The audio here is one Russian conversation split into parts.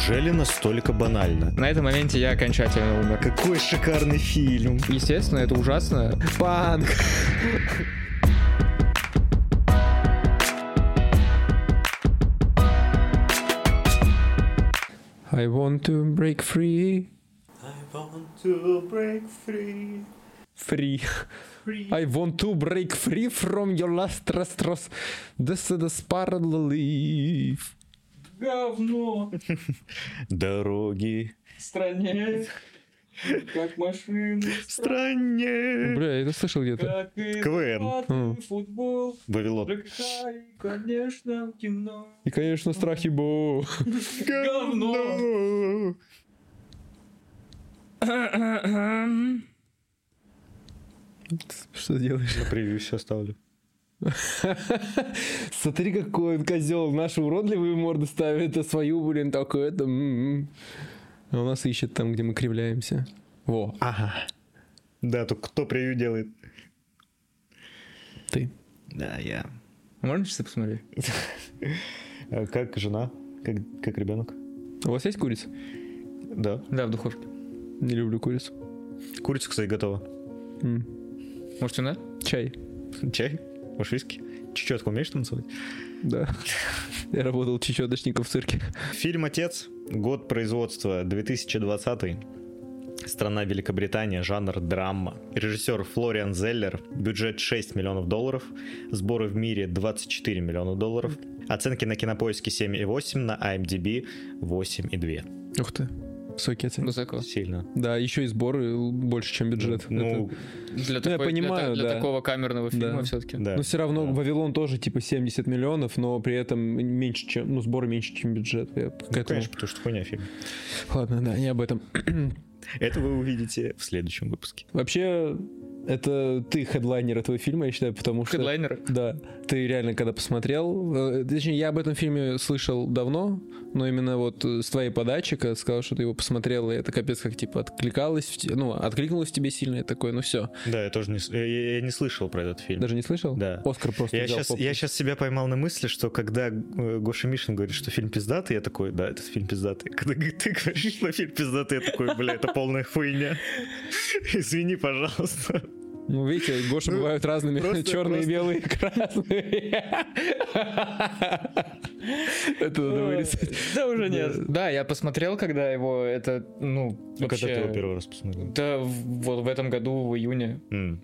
Неужели настолько банально? На этом моменте я окончательно умер. Какой шикарный фильм. Естественно, это ужасно. Панк! I want to break free. I want to break free. Free. I want to break free from your last trust. This is life. Говно Дороги в стране, как машины в стране. Бля, я это слышал где-то. Как и КВН. Футбол. Вавилон. конечно, кино. И, конечно, страхи бо. Говно. Что делаешь? На превью все оставлю. Смотри, какой он козел. Наши уродливые морды ставят, а свою, блин, такой это. м-м. А у нас ищет там, где мы кривляемся. Во, Ага. Да, только кто превью делает? ты. Да, я. Можно часы посмотреть? А Как жена? Как, как ребенок? У вас есть курица? Да. Да, в духовке. Не люблю курицу. Курица, кстати, готова. Может, вина? Чай. Чай? Виски? Чечетку умеешь танцевать? Да. Я работал чечеточником в цирке. Фильм «Отец». Год производства 2020. Страна Великобритания, жанр драма. Режиссер Флориан Зеллер. Бюджет 6 миллионов долларов. Сборы в мире 24 миллиона долларов. Оценки на кинопоиске 7,8, на IMDb 8,2. Ух ты. Высокие. Высоко. Сильно. Да, еще и сборы больше, чем бюджет. Ну, Для, я такой- понимаю, для, для да. такого камерного фильма Да. все-таки. да. Но все равно Да. Вавилон тоже типа 70 миллионов, но при этом меньше, чем, ну, сборы меньше, чем бюджет. Я Ну, этому- конечно, потому что хуйня фильм. Ладно, да, не об этом. Это вы увидите в следующем выпуске. Вообще, это ты хедлайнер этого фильма, я считаю, потому что... Хедлайнер. Да, ты реально когда посмотрел, э, точнее, я об этом фильме слышал давно, но именно вот э, с твоей подачи, когда сказал, что ты его посмотрел, и это капец как типа откликалось, ну, откликнулось тебе сильно, я такой, ну все. Да, я тоже не, я, я не слышал про этот фильм. Даже не слышал? Да. Оскар просто Я сейчас, я сейчас себя поймал на мысли, что когда э, Гоша Мишин говорит, что фильм пиздатый, я такой, да, это фильм пиздатый. Когда ты говоришь, что фильм пиздатый, я такой, бля, это полная хуйня. Извини, пожалуйста. Ну, видите, Гоши Ну, бывают разными, просто- черные, просто- белые, красные. Это надо вырезать. Да уже нет. Да, я посмотрел, когда его это, ну, Ну, когда ты его вообще... первый раз посмотрел? Да, вот в этом году, в июне,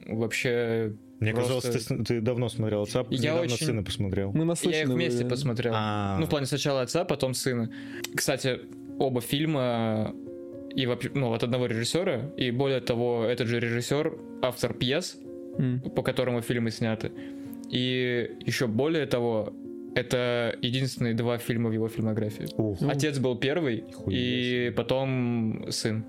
вообще... Мне Просто- казалось, ты, давно смотрел отца, Я недавно очень- сына посмотрел. Мы Я их наслышаны. вместе были. посмотрел. А. Ну, в плане сначала отца, потом сына. Кстати, оба фильма и вообще, ну, от одного режиссера, и более того, этот же режиссер автор пьес, М. по которому фильмы сняты. И еще более того, это единственные два фильма в его фильмографии. Ух. Ну, Отец был первый, Хуя и потом сын.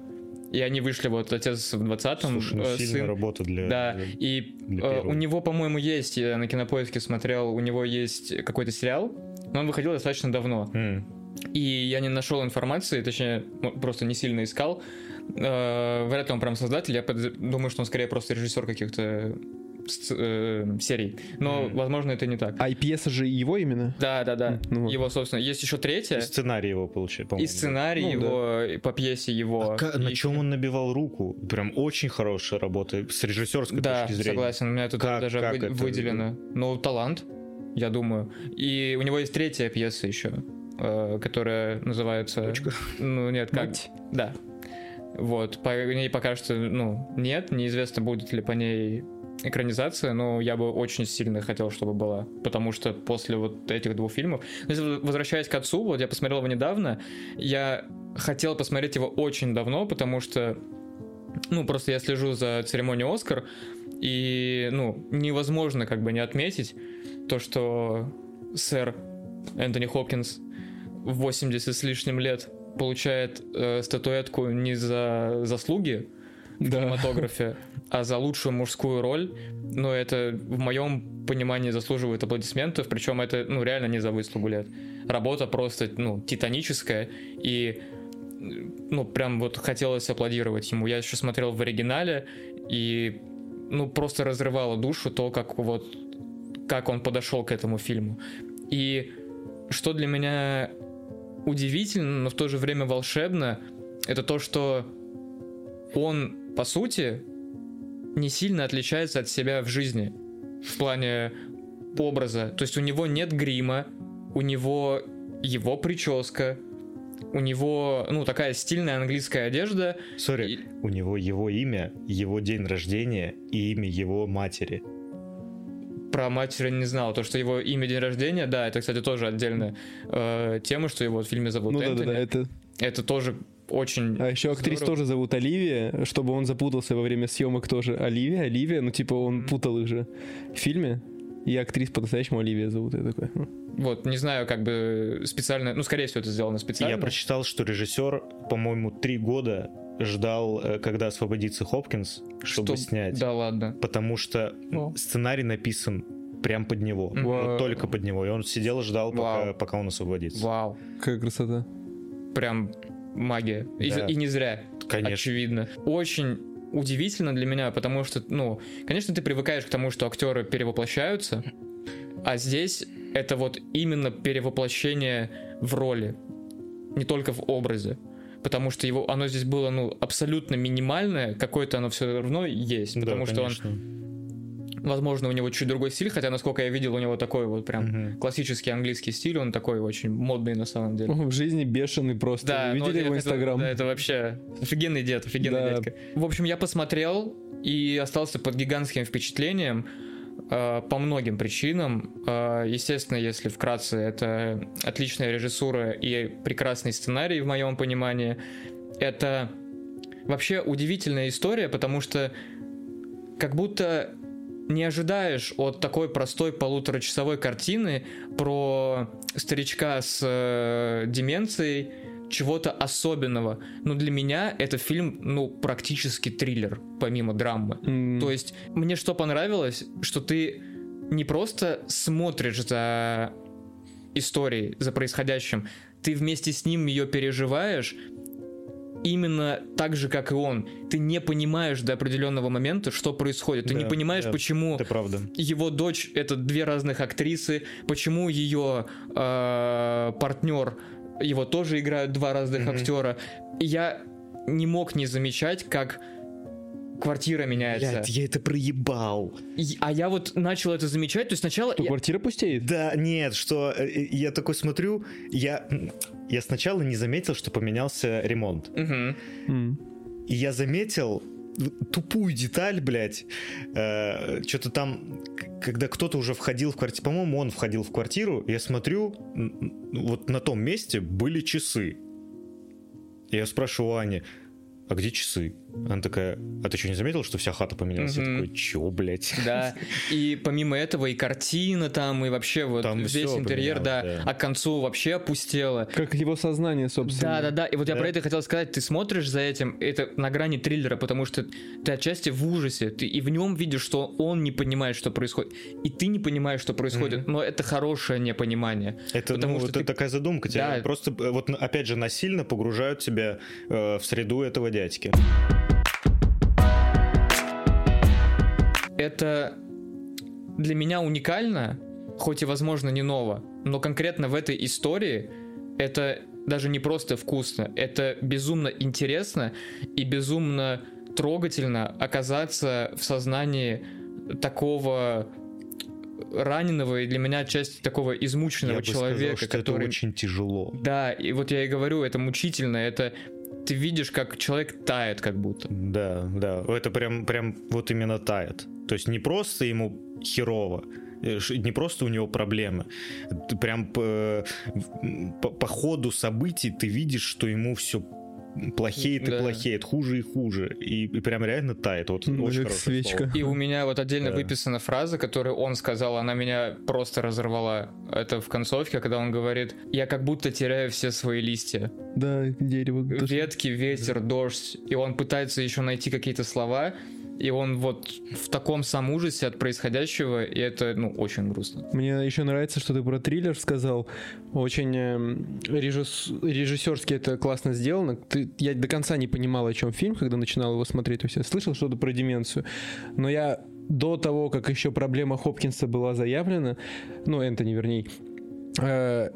И они вышли, вот отец в 20-м, Слушай, ну э, сильная сын. работа для... Да, для- и для э, первого. у него, по-моему, есть, я на кинопоиске смотрел, у него есть какой-то сериал, но он выходил достаточно давно. М. И я не нашел информации, точнее, просто не сильно искал. Э, Вряд ли он прям создатель, я думаю, что он скорее просто режиссер каких-то э, серий. Но, Мгм. возможно, это не так. А и пьеса же его именно? Да, да, да. Ну вот. Его, собственно, есть еще третья. И сценарий его получается, И по-моему. сценарий Ну, его, и по пьесе его. А и на чем он набивал руку? Прям очень хорошая работа с режиссерской Да, точки зрения. согласен, у меня тут Как- даже как вы- это? выделено. Ну, талант, я думаю. И у него есть третья пьеса еще, которая называется... Дочка. Ну, нет, как... Мать. Да. Вот, по ней пока что, ну, нет, неизвестно, будет ли по ней экранизация, но я бы очень сильно хотел, чтобы была, потому что после вот этих двух фильмов, ну, возвращаясь к отцу, вот я посмотрел его недавно, я хотел посмотреть его очень давно, потому что, ну, просто я слежу за церемонией Оскар, и, ну, невозможно как бы не отметить то, что сэр Энтони Хопкинс 80 с лишним лет получает э, статуэтку не за заслуги в Да. кинематографе, а за лучшую мужскую роль. Но это в моем понимании заслуживает аплодисментов, причем это ну реально не за выслугу лет. Работа просто ну титаническая и ну прям вот хотелось аплодировать ему. Я еще смотрел в оригинале и ну просто разрывало душу то, как вот как он подошел к этому фильму. И что для меня удивительно, но в то же время волшебно, это то, что он, по сути, не сильно отличается от себя в жизни. В плане образа. То есть у него нет грима, у него его прическа, у него, ну, такая стильная английская одежда. Сори, И- у него его имя, его день рождения и имя его матери. Про матери не знал. То, что его имя, день рождения, да, это, кстати, тоже отдельная э, тема, что его в фильме зовут Ну да, да, Энтони. да, это... Это тоже очень... А еще актрис здорово. тоже зовут Оливия, чтобы он запутался во время съемок тоже. Оливия, Оливия, ну типа он Мгм. путал их же в фильме. И актрис по-настоящему Оливия зовут. Я такой, «Хм». Вот, не знаю, как бы специально... Ну, скорее всего, это сделано специально. Я прочитал, что режиссер, по-моему, три года ждал, э, когда освободится Хопкинс, чтобы Чтоб- снять. Да ладно. Потому что Вау. сценарий написан прям под него. Мгм. Вот Вау. только под него. И он сидел и ждал, пока, Вау. пока он освободится. Вау. какая красота. Прям магия. И, Да. и не зря. Конечно. очевидно. Очень удивительно для меня, потому что, ну, конечно, ты привыкаешь к тому, что актеры перевоплощаются, а здесь это вот именно перевоплощение в роли, не только в образе. Потому что его, оно здесь было, ну, абсолютно минимальное, какое-то оно все равно есть. Да, Потому что он, возможно, у него чуть другой стиль, хотя, насколько я видел, у него такой вот прям Мгм. классический английский стиль, он такой очень модный на самом деле. В жизни бешеный просто. Да, ну, Видели его инстаграм? Да, это вообще офигенный дед, офигенный Да. дядька. В общем, я посмотрел и остался под гигантским впечатлением по многим причинам. Э, естественно, если вкратце, это отличная режиссура и прекрасный сценарий, в моем понимании. Это вообще удивительная история, потому что как будто не ожидаешь от такой простой полуторачасовой картины про старичка с э, деменцией чего-то особенного. Но для меня это фильм, ну, практически триллер, помимо драмы. М, То есть мне что понравилось, что ты не просто смотришь за историей, за происходящим, ты вместе с ним ее переживаешь именно так же, как и он. Ты не понимаешь до определенного момента, что происходит. Ты Да, не понимаешь, да, почему Это правда. его дочь это две разных актрисы, почему ее партнер его тоже играют два разных Мгм. актера. И я не мог не замечать, как квартира меняется. Блядь, я это проебал. И- а я вот начал это замечать, то есть сначала... Что, я- квартира пустеет? Да, нет, что э, э, я такой смотрю, я, я сначала не заметил, что поменялся ремонт. Мгм. М. И я заметил тупую деталь, блядь. что-то там, когда кто-то уже входил в квартиру, по-моему, он входил в квартиру, я смотрю, вот на том месте были часы. Я спрашиваю Ани, а где часы? Она такая, а ты что, не заметил, что вся хата поменялась? Я Мгм. такой, чё, блядь? Да, и помимо этого и картина там, и вообще вот Там весь интерьер, да, да. а к концу вообще опустело. Как его сознание, собственно. Да, да, да. И вот я Да. про это хотел сказать. Ты смотришь за этим, это на грани триллера, потому что ты отчасти в ужасе. Ты и в нем видишь, что он не понимает, что происходит. И ты не понимаешь, что происходит. Но это хорошее непонимание. Это, Потому ну, что это ты- такая задумка. Тебя Да. просто, э, вот опять же, насильно погружают тебя э, в среду этого дядьки. Это для меня уникально, хоть и, возможно, не ново, но конкретно в этой истории это даже не просто вкусно, это безумно интересно и безумно трогательно оказаться в сознании такого раненого и для меня часть такого измученного Я бы человека, сказал, что который... это очень тяжело. Да, и вот я и говорю, это мучительно, это ты видишь, как человек тает как будто. Да, да. Это прям, прям вот именно тает. То есть не просто ему херово, э, не просто у него проблемы. Ты прям по, по, по ходу событий ты видишь, что ему все плохеет и Да. плохеет, хуже и хуже. И, и прям реально тает. Вот Ну, очень как хорошее свечка. слово. И у меня вот отдельно Да. выписана фраза, которую он сказал, она меня просто разорвала. Это в концовке, когда он говорит, я как будто теряю все свои листья. Да, дерево. Ветки, ветер, дождь. И он пытается еще найти какие-то слова, и он вот в таком сам ужасе от происходящего, и это, ну, очень грустно. Мне еще нравится, что ты про триллер сказал. Очень эм, режисс- режиссерски это классно сделано. Ты, я до конца не понимал, о чем фильм, когда начинал его смотреть. То есть я слышал что-то про деменцию. Но я до того, как еще проблема Хопкинса была заявлена, ну, Энтони, вернее, э,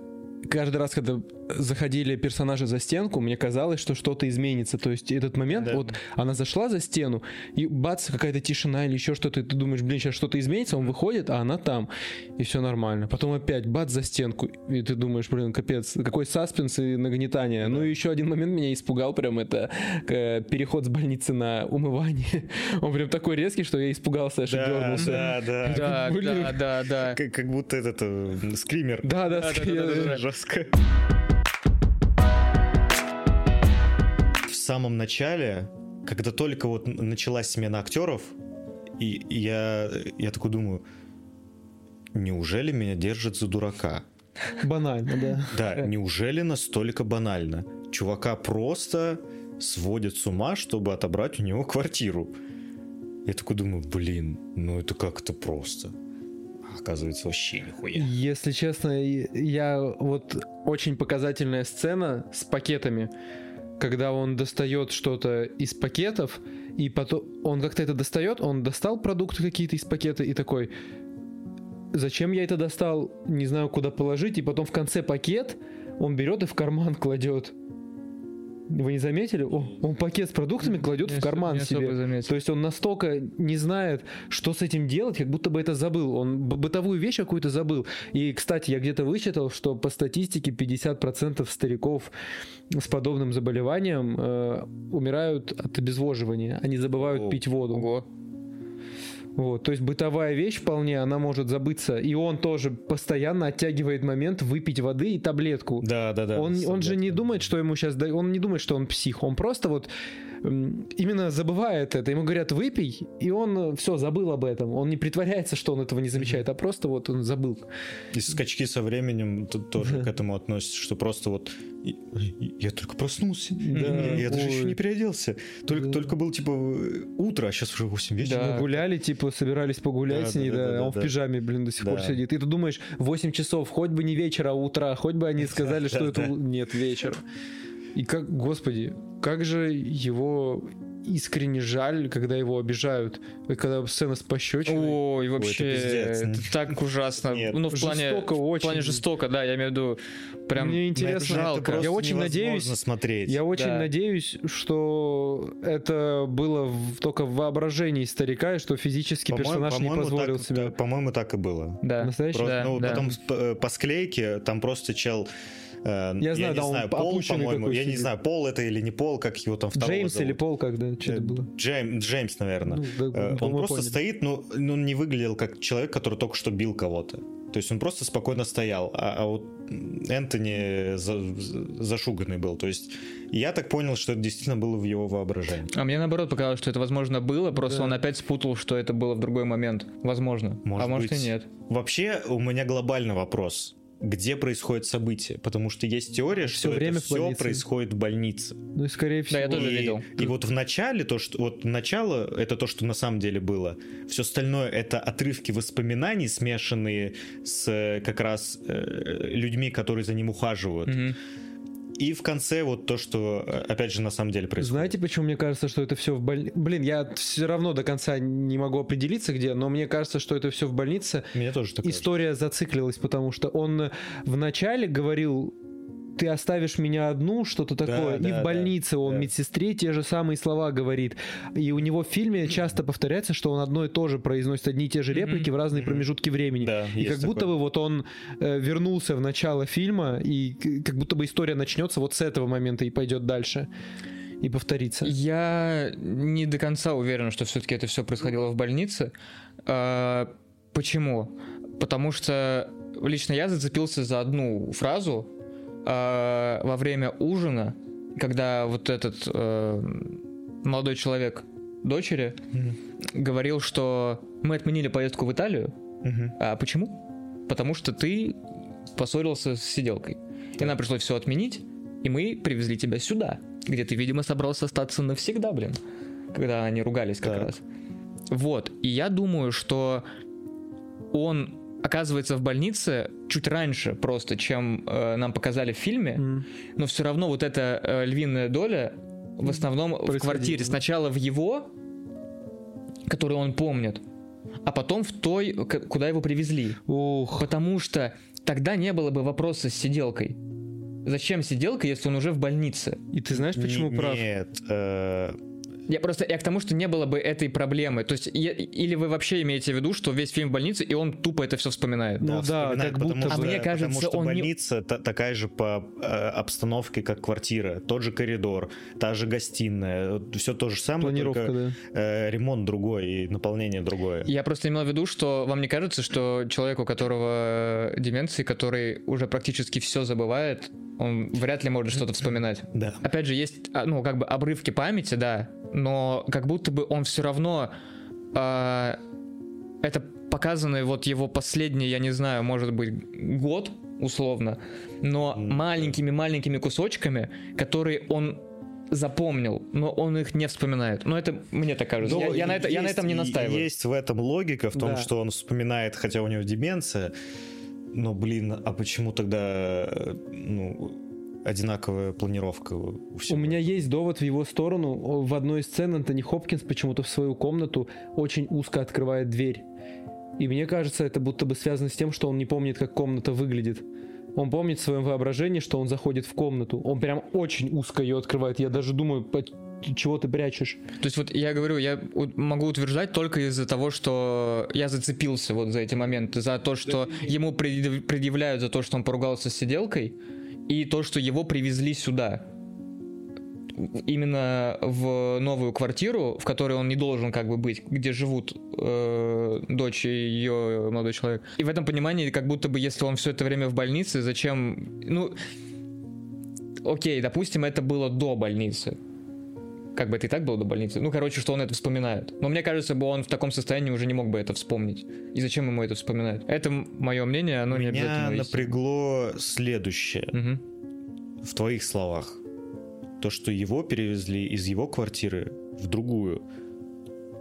каждый раз, когда заходили персонажи за стенку, мне казалось, что что-то изменится. То есть этот момент, Да. вот она зашла за стену, и бац, какая-то тишина или еще что-то, и ты думаешь, блин, сейчас что-то изменится, он выходит, а она там, и все нормально. Потом опять бац за стенку, и ты думаешь, блин, капец, какой саспенс и нагнетание. Ну и еще один момент меня испугал, прям это э, переход с больницы на умывание. Он прям такой резкий, что я испугался, аж и Да, дернулся. да, да. Да, да, да, да. Как, как будто этот э, скример. Да, да, Да, да, да, да, да. Жестко. Самом начале, когда только вот началась смена актеров, и и я, я такой думаю, неужели меня держат за дурака? банально, да. Да, неужели настолько банально? Чувака просто сводят с ума, чтобы отобрать у него квартиру. Я такой думаю, блин, ну это как-то просто. А оказывается, вообще нихуя. Если честно, я вот очень показательная сцена с пакетами, когда он достает что-то из пакетов, и потом он как-то это достает, он достал продукты какие-то из пакета и такой, зачем я это достал, не знаю куда положить, и потом в конце пакет он берет и в карман кладет. Вы не заметили? О, он пакет с продуктами кладет Не в карман себе. То есть он настолько не знает, что с этим делать, как будто бы это забыл. Он бытовую вещь какую-то забыл. И, кстати, я где-то вычитал, что по статистике 50% стариков с подобным заболеванием э, умирают от обезвоживания. Они забывают О, пить воду. Ого. Вот, то есть бытовая вещь вполне, она может забыться. И он тоже постоянно оттягивает момент выпить воды и таблетку. Да, да, да. Он, он же не думает, что ему сейчас... Он не думает, что он псих. Он просто вот именно забывает это. Ему говорят, выпей, и он все, забыл об этом. Он не притворяется, что он этого не замечает, а просто вот он забыл. И скачки со временем тоже к этому относятся, что просто вот я только проснулся, я даже еще не переоделся. Только, только был типа утро, а сейчас уже 8 вечера. Да. Гуляли, типа, собирались погулять Да, с ней, да, да, да, а он в пижаме, блин, до сих пор сидит. И ты думаешь, 8 часов, хоть бы не вечер, а утро, хоть бы они сказали, что это... Нет, вечер. И как, господи, как же его искренне жаль, когда его обижают. И когда сцена с пощечиной. Ой, это вообще, пиздец. это так ужасно. Нет. Ну, в плане, Жестоко в очень. плане жестоко, да, я имею в виду, прям Мне интересно, это жалко. Я очень надеюсь- смотреть. Я очень Да. надеюсь, что это было в- только в воображении старика, и что физически По-моему- персонаж не по-моему, позволил так- себе. да, По-моему, так и было. Да. Настоящий? Просто, Да, ну, да. потом по, э, по склейке там просто чел. Э, Я знаю, не да, он знаю, Пол, по-моему. Я не знаю, Пол это или не Пол, как его там второго Джеймс зовут. или Пол, когда что это Э, было? Джейм- Джеймс, наверное. Ну, да, Э, Он просто поняли. стоит, ну, ну, он не выглядел как человек, который только что бил кого-то. То есть он просто спокойно стоял. А, а вот Энтони за- зашуганный был. То есть я так понял, что это действительно было в его воображении. А мне наоборот показалось, что это возможно было, просто Да. он опять спутал, что это было в другой момент. Возможно. Может а может быть. и нет. Вообще, у меня глобальный вопрос. Где происходит событие? Потому что есть теория, что время это в все происходит в больнице. Ну и скорее всего. Да, я тоже и, видел. и вот в начале то, что вот начало это то, что на самом деле было. Все остальное это отрывки воспоминаний, смешанные с э, как раз э, людьми, которые за ним ухаживают. Мгм. И в конце вот то, что э, опять же на самом деле происходит. Знаете, почему мне кажется, что это все в больнице? Блин, я все равно до конца не могу определиться, где, но мне кажется, что это все в больнице. Мне тоже так кажется. История зациклилась, потому что он вначале говорил ты оставишь меня одну, что-то такое. Да, и да, в больнице он да. медсестре те же самые слова говорит. И у него в фильме часто повторяется, что он одно и то же произносит одни и те же реплики в разные Мгм. промежутки времени. Да, И как будто такое. бы вот он э, вернулся в начало фильма, и как будто бы история начнется вот с этого момента и пойдет дальше. И повторится. Я не до конца уверен, что все-таки это все происходило в больнице. А, Почему? Потому что лично я зацепился за одну фразу а, во время ужина, когда вот этот э, молодой человек дочери Мгм. говорил, что мы отменили поездку в Италию. Мгм. А почему? Потому что ты поссорился с сиделкой. И нам пришлось все отменить, и мы привезли тебя сюда, где ты, видимо, собрался остаться навсегда, блин. Когда они ругались как Так. раз. Вот. И я думаю, что он оказывается в больнице чуть раньше просто, чем э, нам показали в фильме, М. но все равно вот эта э, львиная доля в основном в квартире. Сначала в его, который он помнит, а потом в той, к- куда его привезли. Ух. Потому что тогда не было бы вопроса с сиделкой. Зачем сиделка, если он уже в больнице? И ты знаешь, почему Не- прав? Нет, э, Я просто я к тому, что не было бы этой проблемы. То есть, я- или вы вообще имеете в виду, что весь фильм в больнице, и он тупо это все вспоминает. Ну да, вспоминает, как будто потому бы. что- А мне кажется, потому что он не- больница та- такая же по э, обстановке, как квартира, тот же коридор, та же гостиная, все то же самое, Планировка, только да. э, ремонт другой и наполнение другое. Я просто имел в виду, что вам не кажется, что человек, у которого деменции, который уже практически все забывает, он вряд ли может что-то вспоминать. Да. Опять же, есть, а, ну, как бы обрывки памяти, да, но как будто бы он все равно... а, это показано вот его последний, я не знаю, может быть, год, условно, но маленькими-маленькими кусочками, которые он запомнил, но он их не вспоминает. Но это мне так кажется. Ну, я, я на это, я на есть- этом не настаиваю. Есть в этом логика, в том, Да. что он вспоминает, хотя у него деменция, но, блин, а почему тогда, э, ну, одинаковая планировка у всех? У меня есть довод в его сторону. В одной из сцен Антони Хопкинс почему-то в свою комнату очень узко открывает дверь. И мне кажется, это будто бы связано с тем, что он не помнит, как комната выглядит. Он помнит в своем воображении, что он заходит в комнату. Он прям очень узко ее открывает. Я даже думаю, чего ты прячешь? То есть вот я говорю, я могу утверждать только из-за того, что я зацепился вот за эти моменты, за то, что ему предъяв- предъявляют за то, что он поругался с сиделкой, и то, что его привезли сюда. Именно в новую квартиру, в которой он не должен как бы быть, где живут э, дочь и ее молодой человек. И в этом понимании, как будто бы, если он все это время в больнице, зачем... Ну, окей, допустим, это было до больницы как бы это и так было до больницы. Ну, короче, что он это вспоминает. Но мне кажется, бы он в таком состоянии уже не мог бы это вспомнить. И зачем ему это вспоминать? Это мое мнение, оно не Меня обязательно истинно. напрягло следующее Мгм. в твоих словах. То, что его перевезли из его квартиры в другую.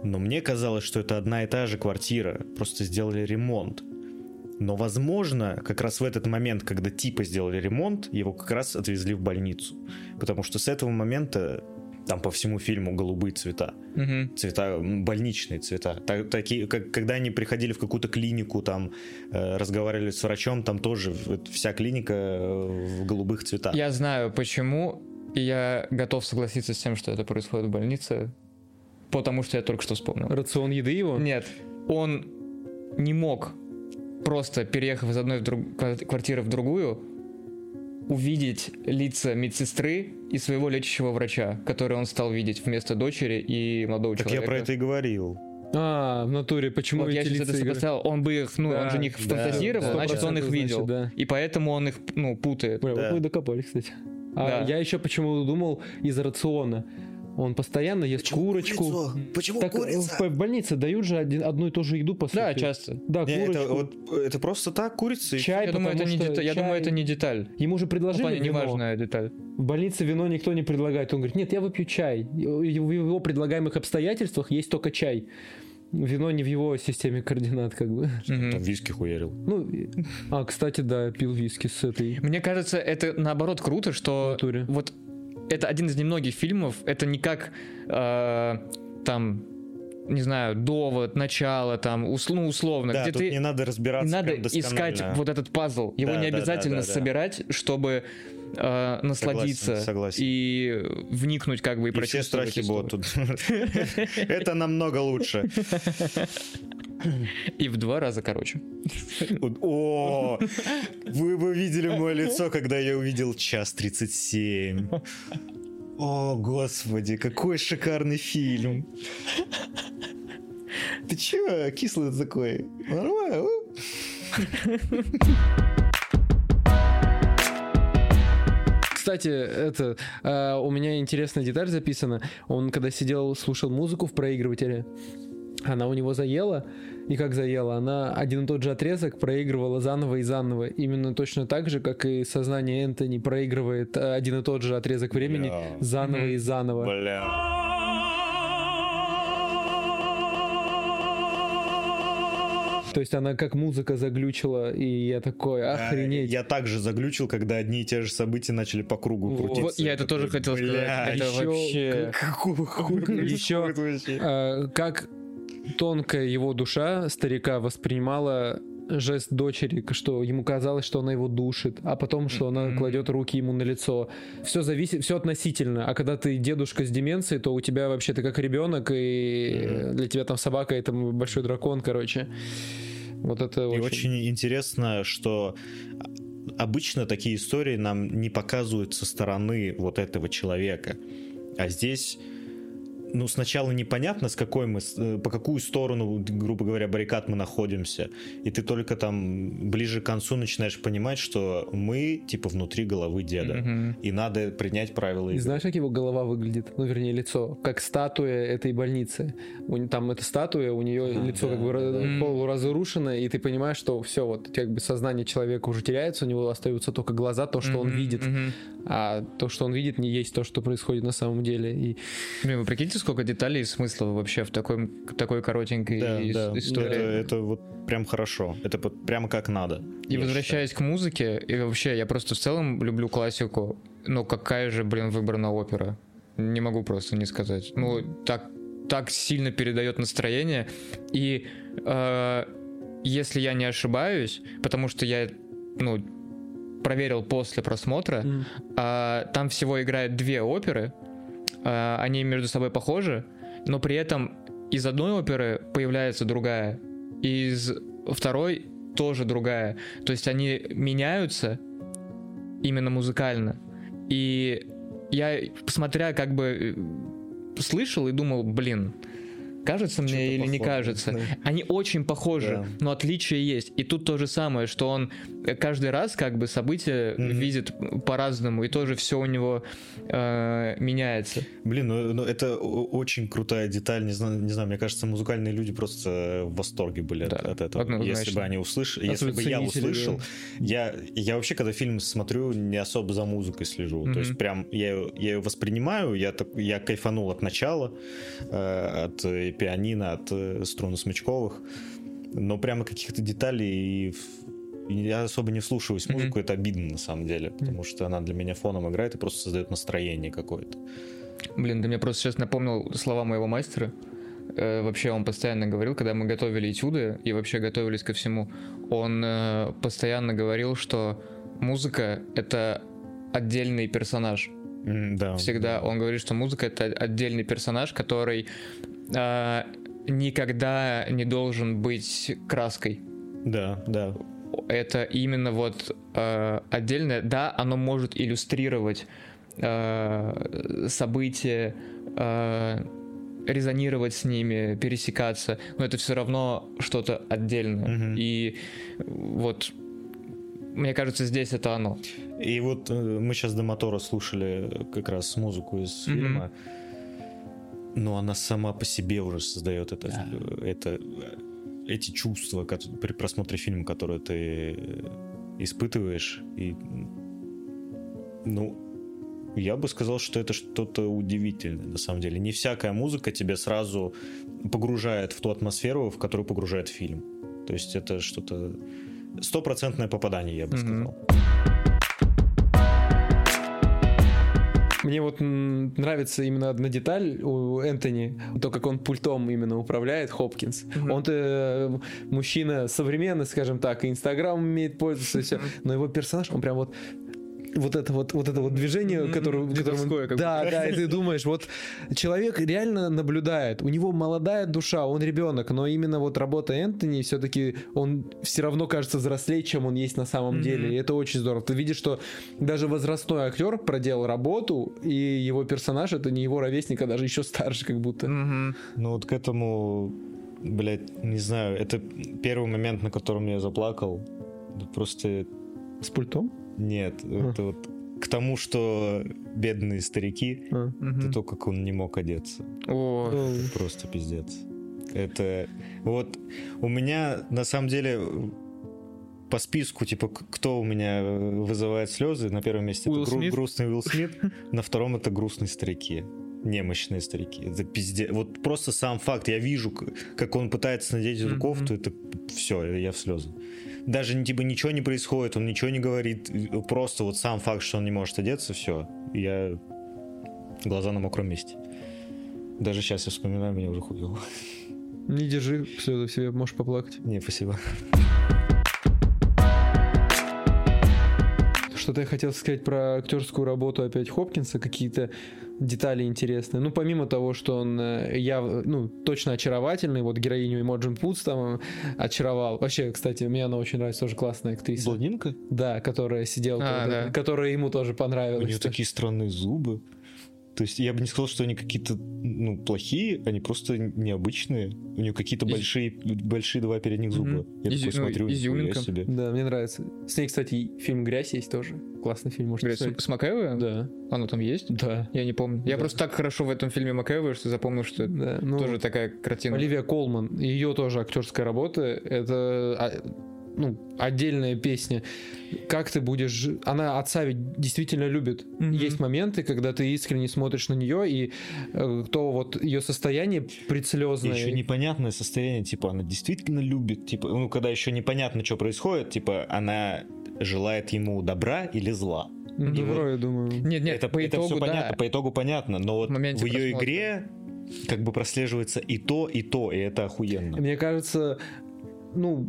Но мне казалось, что это одна и та же квартира, просто сделали ремонт. Но, возможно, как раз в этот момент, когда типа сделали ремонт, его как раз отвезли в больницу. Потому что с этого момента там по всему фильму голубые цвета. Мгм. Цвета, больничные цвета. Та- такие, как, когда они приходили в какую-то клинику, там э, разговаривали с врачом, там тоже вот вся клиника э, в голубых цветах. Я знаю почему, и я готов согласиться с тем, что это происходит в больнице, потому что я только что вспомнил. Рацион еды его? Нет, он не мог просто переехав из одной в друг- ква- квартиры в другую, увидеть лица медсестры и своего лечащего врача, который он стал видеть вместо дочери и молодого Так человека. я про это и говорил. А, в натуре, почему Вот я эти сейчас это сопоставил. Он бы их, ну, Да, он же них да, фантазировал, да, значит, он их 100% видел. значит, да. И поэтому он их, ну, путает. Бля, Да. вот мы докопались, кстати. А Да. я еще почему думал из-за рациона. Он постоянно ест курочку. Почему Так э, в, больнице дают же один- одну и ту же еду по сути. Да, часто. Да, Не, это, курочку. вот, это просто так, курица. и Чай, Я думаю, это не деталь. Я думаю, чай- это не деталь. Ему же В предложили плане вино. неважная деталь. В больнице вино никто не предлагает. Он говорит, нет, я выпью чай. В его предлагаемых обстоятельствах есть только чай. Вино не в его системе координат, как бы. Там виски хуярил. Ну, а, кстати, да, пил виски с этой Мне кажется, это наоборот круто, что вот это один из немногих фильмов, это не как э, там, не знаю, довод, начало, там, ус- ну, условно, Да, где тут ты не надо разбираться не надо искать вот этот пазл. Его Да, не да, да, обязательно да, да. собирать, чтобы э, насладиться согласен. и вникнуть как бы и, И все страхи будут тут. Это намного лучше. И в два раза короче. О, вы бы видели мое лицо, когда я увидел час 37. О, господи, какой шикарный фильм. Ты чё, кислый такой? Нормально? Кстати, это э, у меня интересная деталь записана. Он когда сидел, слушал музыку в проигрывателе, она у него заела, и как заела, она один и тот же отрезок проигрывала заново и заново. Именно точно так же, как и сознание Энтони проигрывает э, один и тот же отрезок времени Бля. заново и заново. Бля. То есть она как музыка заглючила, и я такой, охренеть. Я также заглючил, когда одни и те же события начали по кругу крутиться. Вот я это тоже Такой, хотел сказать. бля, Это ещё вообще... Какого хуя вообще? Э, как тонкая его душа старика воспринимала жест дочери, что ему казалось, что она его душит, а потом, что она кладет руки ему на лицо. Все зависит, все относительно. А когда ты дедушка с деменцией, то у тебя вообще ты как ребенок, и для тебя там собака это большой дракон, короче. Вот это И очень... очень интересно, что обычно такие истории нам не показывают со стороны вот этого человека. А здесь ну, сначала непонятно, с какой мы, э, по какую сторону, грубо говоря, баррикад мы находимся. И ты только там ближе к концу начинаешь понимать, что мы, типа, внутри головы деда. Мгм. И надо принять правила И игры. знаешь, как его голова выглядит? Ну, вернее, лицо. Как статуя этой больницы. Там эта статуя, у нее А, лицо да, как бы да. полуразрушено, и ты понимаешь, что все, вот как бы сознание человека уже теряется, у него остаются только глаза, то, что он Мгм, видит. мгм. А то, что он видит, не есть то, что происходит на самом деле. И Блин, вы прикиньте, сколько деталей и смысла вообще в такой, такой коротенькой Да, ис- да, истории. это, это вот прям хорошо. Это вот прямо как надо. И возвращаясь к музыке, и вообще, я просто в целом люблю классику, но какая же, блин, выбрана опера. Не могу просто не сказать. Ну, так, так сильно передает настроение. И э, если я не ошибаюсь, потому что я, ну, проверил после просмотра, М. а, там всего играет две оперы, они между собой похожи, но при этом из одной оперы появляется другая, из второй тоже другая. То есть они меняются именно музыкально. И я, смотря как бы э, слышал и думал, блин, кажется мне или не кажется. да. Они очень похожи, Да. но отличия есть. И тут то же самое, что он э, каждый раз как бы события Мгм. видит по-разному, и тоже все у него э, меняется. Блин, ну, ну это очень крутая деталь. Не знаю, не знаю, мне кажется, музыкальные люди просто в восторге были от- Да, от, этого. однозначно. Если бы они услышали, если бы я услышал, я, я вообще, когда фильм смотрю, не особо за музыкой слежу. Мгм. То есть прям я, я ее воспринимаю, я, так, я кайфанул от начала, э, от пианино, от э, струн смычковых, но прямо каких-то деталей и я особо не вслушиваюсь в музыку, это обидно на самом деле, потому что она для меня фоном играет и просто создает настроение какое-то. Блин, ты мне просто сейчас напомнил слова моего мастера. Э, вообще он постоянно говорил, когда мы готовили этюды и вообще готовились ко всему, он э, постоянно говорил, что музыка — это отдельный персонаж. М, Да. Всегда он говорит, что музыка — это отдельный персонаж, который э, никогда не должен быть краской. Да, да. это именно вот э, отдельное, да, оно может иллюстрировать э, события, э, резонировать с ними, пересекаться, но это все равно что-то отдельное. Мгм. И вот мне кажется, здесь это оно. И вот э, мы сейчас до мотора слушали как раз музыку из Мгм. фильма. Но она сама по себе уже создает это, Да. это эти чувства кот- при просмотре фильма, которые ты э, испытываешь. И, ну, я бы сказал, что это что-то удивительное, на самом деле. Не всякая музыка тебя сразу погружает в ту атмосферу, в которую погружает фильм. То есть это что-то стопроцентное попадание, я бы Мгм. сказал. Мне вот нравится именно одна деталь у Энтони, то, как он пультом именно управляет, Хопкинс. Мгм. Он-то э, мужчина современный, скажем так, и Инстаграм умеет пользоваться, и всё. но его персонаж, он прям вот вот это вот, вот это вот движение, Мгм. которое, которое- как да, да, и ты думаешь, вот человек реально наблюдает, у него молодая душа, он ребенок, но именно вот работа Энтони все-таки он все равно кажется взрослее, чем он есть на самом Мгм. деле, и это очень здорово. Ты видишь, что даже возрастной актер проделал работу, и его персонаж это не его ровесник, а даже еще старше, как будто. Мгм. Ну вот к этому, блядь, не знаю, это первый момент, на котором я заплакал. Просто С пультом? Нет, это вот к тому, что бедные старики, А. Это то, как он не мог одеться. О, Просто пиздец. Это вот у меня на самом деле по списку, типа, кто у меня вызывает слезы, на первом месте Уилл это гру- Смит. грустный Уилл Смит, на втором это грустные старики. Немощные старики. Это пиздец. Вот просто сам факт, я вижу, как он пытается надеть эту кофту, это все, я в слезы. Даже типа ничего не происходит, он ничего не говорит, просто вот сам факт, что он не может одеться, все, я глаза на мокром месте. Даже сейчас я вспоминаю, меня уже хуево. Не держи слезы в себе, можешь поплакать. Не, спасибо. Что-то я хотел сказать про актерскую работу опять Хопкинса, какие-то детали интересные. Ну, помимо того, что он э, я, ну, точно очаровательный, вот героиню Эмоджин Путс там э, очаровал. Вообще, кстати, мне она очень нравится, тоже классная актриса. Блондинка? Да, которая сидела, А, да. которая ему тоже У понравилась. нее такие странные зубы. То есть я бы не сказал, что они какие-то ну, плохие, они просто необычные. У нее какие-то Из- большие, большие два передних зуба. Мгм. Я Изю- такой ну, смотрю, нихуя изюминка. себе. Да, мне нравится. С ней, кстати, фильм «Грязь» есть тоже. Классный фильм, может посмотреть. с Макэвой? Да, Оно там есть? да. Я не помню. Я Да. просто так хорошо в этом фильме Макэвой, что запомнил, что это да. Ну, тоже такая картина. Оливия Колман, ее тоже актерская работа, это а, ну, отдельная песня. Как ты будешь... Она отца ведь действительно любит. Мгм. Есть моменты, когда ты искренне смотришь на нее, и э, то вот ее состояние предслезное. Еще непонятное состояние, типа, она действительно любит, типа, ну, когда еще непонятно, что происходит, типа, она желает ему добра или зла. Ну, добро, вот- я думаю. Нет, нет, это, по это итогу, все да. понятно, по итогу понятно, но вот В в ее просмотра. игре как бы прослеживается и то, и то, и это охуенно. Мне кажется, ну,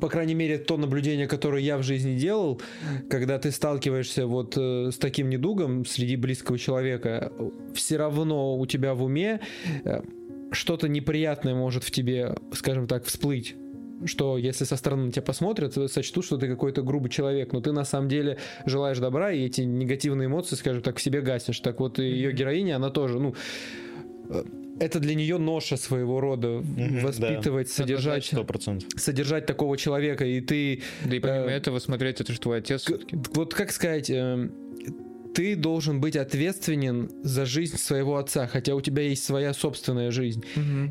по крайней мере, то наблюдение, которое я в жизни делал, когда ты сталкиваешься вот э, с таким недугом среди близкого человека, все равно у тебя в уме э, что-то неприятное может в тебе, скажем так, всплыть что если со стороны на тебя посмотрят, сочтут, что ты какой-то грубый человек, но ты на самом деле желаешь добра, и эти негативные эмоции, скажем так, в себе гаснешь. Так вот, ее героиня, она тоже, ну, э, это для нее ноша своего рода воспитывать, содержать, Сто процентов. содержать такого человека, и ты Да и помимо Э, этого смотреть, это же твой отец к- вот как сказать, э, ты должен быть ответственен за жизнь своего отца, хотя у тебя есть своя собственная жизнь.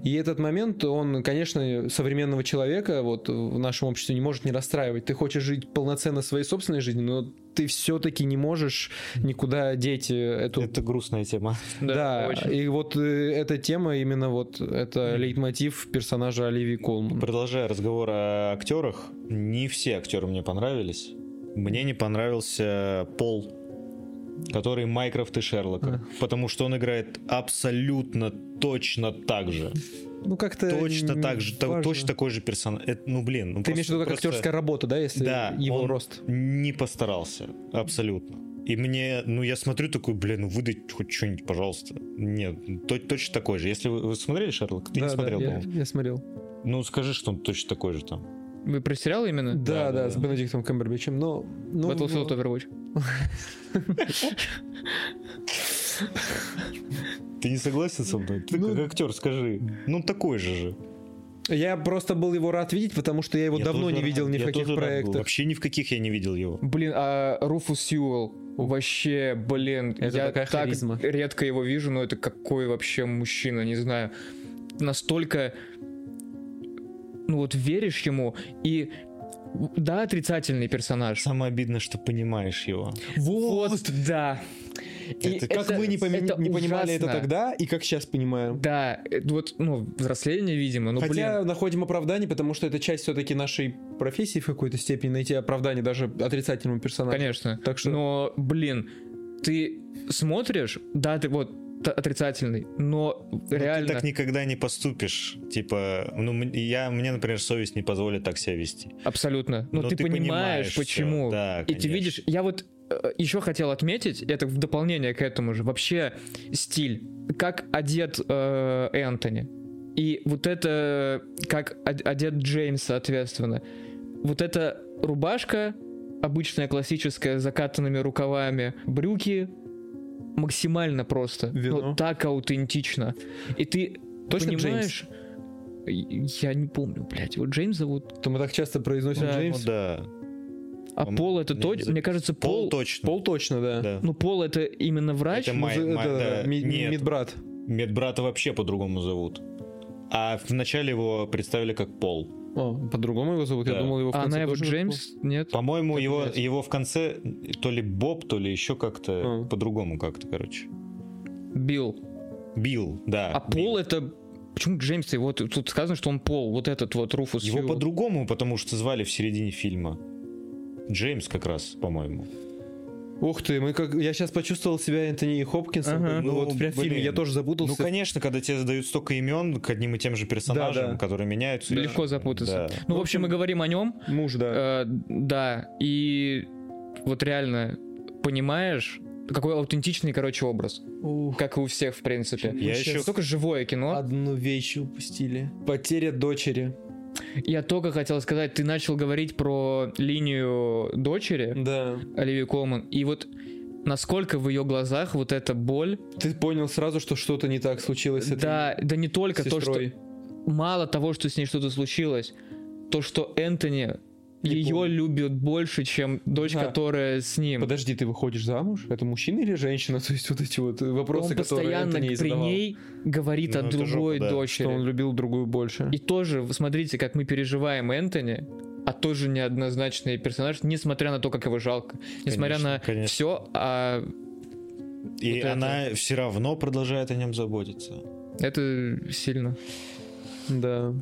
И этот момент, он, конечно, современного человека вот в нашем обществе не может не расстраивать. Ты хочешь жить полноценно своей собственной жизнью, но ты все-таки не можешь никуда деть э, эту Это грустная тема. Да, очень. и вот э, эта тема именно вот это лейтмотив персонажа Оливии Колман. Продолжая разговор о актерах, не все актеры мне понравились. Мне не понравился Пол, который Майкрофт и Шерлока, потому что он играет абсолютно точно так же. Ну как-то Точно так же, важно. точно такой же персонаж. Это, ну блин, ну Ты имеешь в виду как просто- актерская работа, да, если Да, его он рост? не постарался, абсолютно. И мне, ну я смотрю такой, блин, ну выдай хоть что-нибудь, пожалуйста. Нет, то- точно такой же. Если вы, вы смотрели Шерлок, ты да, не смотрел, да, я, по-моему? я смотрел. Ну скажи, что он точно такой же там. Вы про сериал именно? Да, да, да, да. с Бенедиктом Камбербэтчем, но... Ну, Battlefield Overwatch. Ты не согласен со мной? Ты Ну- как актер скажи. Ну такой же же. Я просто был его рад видеть, потому что я его Я давно не рад- видел ни в каких проектах. Вообще ни в каких я не видел его. Блин, а Руфус Сьюэлл, вообще, блин, Это я такая так харизма. редко его вижу, но это какой вообще мужчина, не знаю. Настолько, ну вот веришь ему, и да, отрицательный персонаж. Самое обидное, что понимаешь его. Вот, да. И Это Как вы не, поми- это не понимали это тогда, и как сейчас понимаем? Да, э, вот, ну, взросление, видимо, ну, Хотя блин. находим оправдание, потому что это часть все-таки нашей профессии в какой-то степени, найти оправдание даже отрицательному персонажу. Конечно. Так что- Но, блин, ты смотришь, да, ты вот отрицательный, но Ну, реально... Ты так никогда не поступишь. Типа, ну, я, мне, например, совесть не позволит так себя вести. Абсолютно. Но, Но ты, ты понимаешь, понимаешь почему. да, И ты видишь, я вот еще хотел отметить, это в дополнение к этому же, вообще стиль, как одет э, Энтони. И вот это, как од- одет Джеймс, соответственно. Вот эта рубашка, обычная классическая, с закатанными рукавами, брюки, максимально просто. Вино. Ну, так аутентично. И ты Точно понимаешь... Я не помню, блядь. Вот Джеймс зовут. То мы так часто произносим Да, Джеймс. Ну да. А Он- Пол это точно. Мне кажется, Пол, Пол. точно. Пол точно, да. Да. Ну, Пол это именно врач. Это май- май- да, да. ми- Нет. Медбрат. Медбрата вообще по-другому зовут. А вначале его представили как Пол. О, по-другому его зовут. Я Да. думал, его в А конце она его Джеймс? Нет? По-моему, его, его в конце то ли Боб, то ли еще как-то А. по-другому как-то, короче. Билл. Билл, да. А Пол это... Почему Джеймс? Его тут тут сказано, что он Пол. Вот этот вот Руфус Его Сьюэлл. по-другому, потому что звали в середине фильма. Джеймс как раз, по-моему. Ух ты, мы как... я сейчас почувствовал себя Энтони Хопкинсом. Ага. бы Ну, вот прям в фильме я тоже запутался. Ну, конечно, когда тебе задают столько имен к одним и тем же персонажам, Да, да. которые меняются. Легко запутаться. Да. Ну, в общем, мы говорим о нем. Муж, да. Э, да, и вот реально понимаешь, какой аутентичный, короче, образ. Ух, Как и у всех, в принципе. Я еще Только живое кино. одну вещь упустили. Потеря дочери. Я только хотел сказать, ты начал говорить про линию дочери Да. Оливии Колман, и вот насколько в ее глазах вот эта боль, Ты понял сразу, что что-то не так случилось с этой да, да не только то, что сестрой. мало того, что с ней что-то случилось, то, что Энтони Не ее помню. любит больше, чем дочь, Да. которая с ним. Подожди, ты выходишь замуж? Это мужчина или женщина? То есть вот эти вот вопросы, он которые постоянно Энтони при задавал. ней говорит Ну, о это другой жопа, да. дочери. Что он любил другую больше. И тоже, смотрите, как мы переживаем Энтони, а тоже неоднозначный персонаж, несмотря на то, как его жалко. Несмотря Конечно, на конечно. все, а И Вот это. она все равно продолжает о нем заботиться. это сильно. Да.